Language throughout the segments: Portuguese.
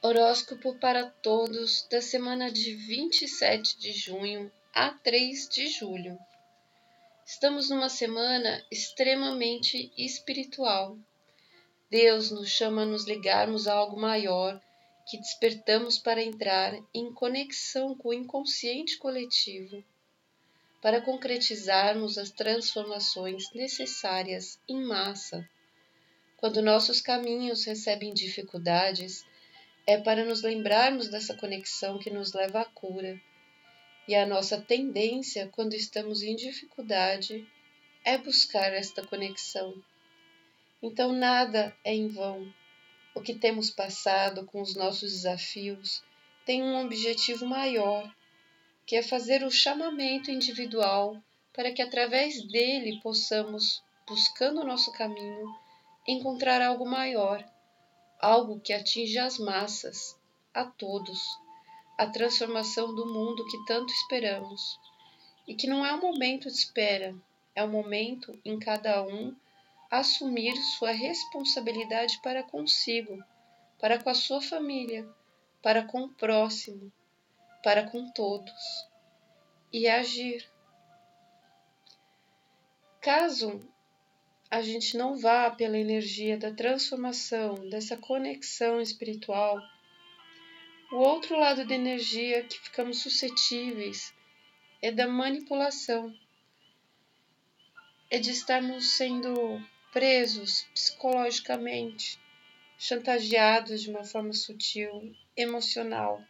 Horóscopo para todos da semana de 27 de junho a 3 de julho. Estamos numa semana extremamente espiritual. Deus nos chama a nos ligarmos a algo maior, que despertamos para entrar em conexão com o inconsciente coletivo, para concretizarmos as transformações necessárias em massa. Quando nossos caminhos recebem dificuldades, é para nos lembrarmos dessa conexão que nos leva à cura. E a nossa tendência, quando estamos em dificuldade, é buscar esta conexão. Então nada é em vão. O que temos passado com os nossos desafios tem um objetivo maior, que é fazer o chamamento individual para que através dele possamos, buscando o nosso caminho, encontrar algo maior algo que atinja as massas, a todos, a transformação do mundo que tanto esperamos. E que não é um momento de espera, é um momento em cada um assumir sua responsabilidade para consigo, para com a sua família, para com o próximo, para com todos e agir. Caso a gente não vá pela energia da transformação, dessa conexão espiritual, o outro lado da energia que ficamos suscetíveis é da manipulação, é de estarmos sendo presos psicologicamente, chantageados de uma forma sutil, emocional.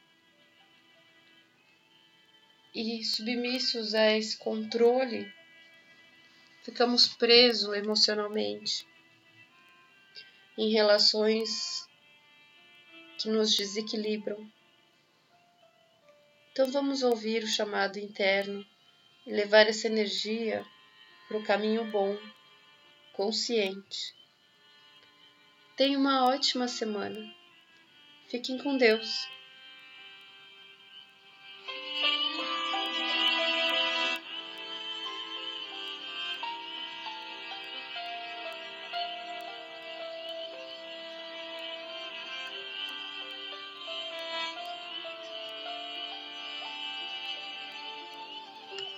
E submissos a esse controle ficamos presos emocionalmente em relações que nos desequilibram. Então vamos ouvir o chamado interno e levar essa energia para o caminho bom, consciente. Tenha uma ótima semana. Fiquem com Deus.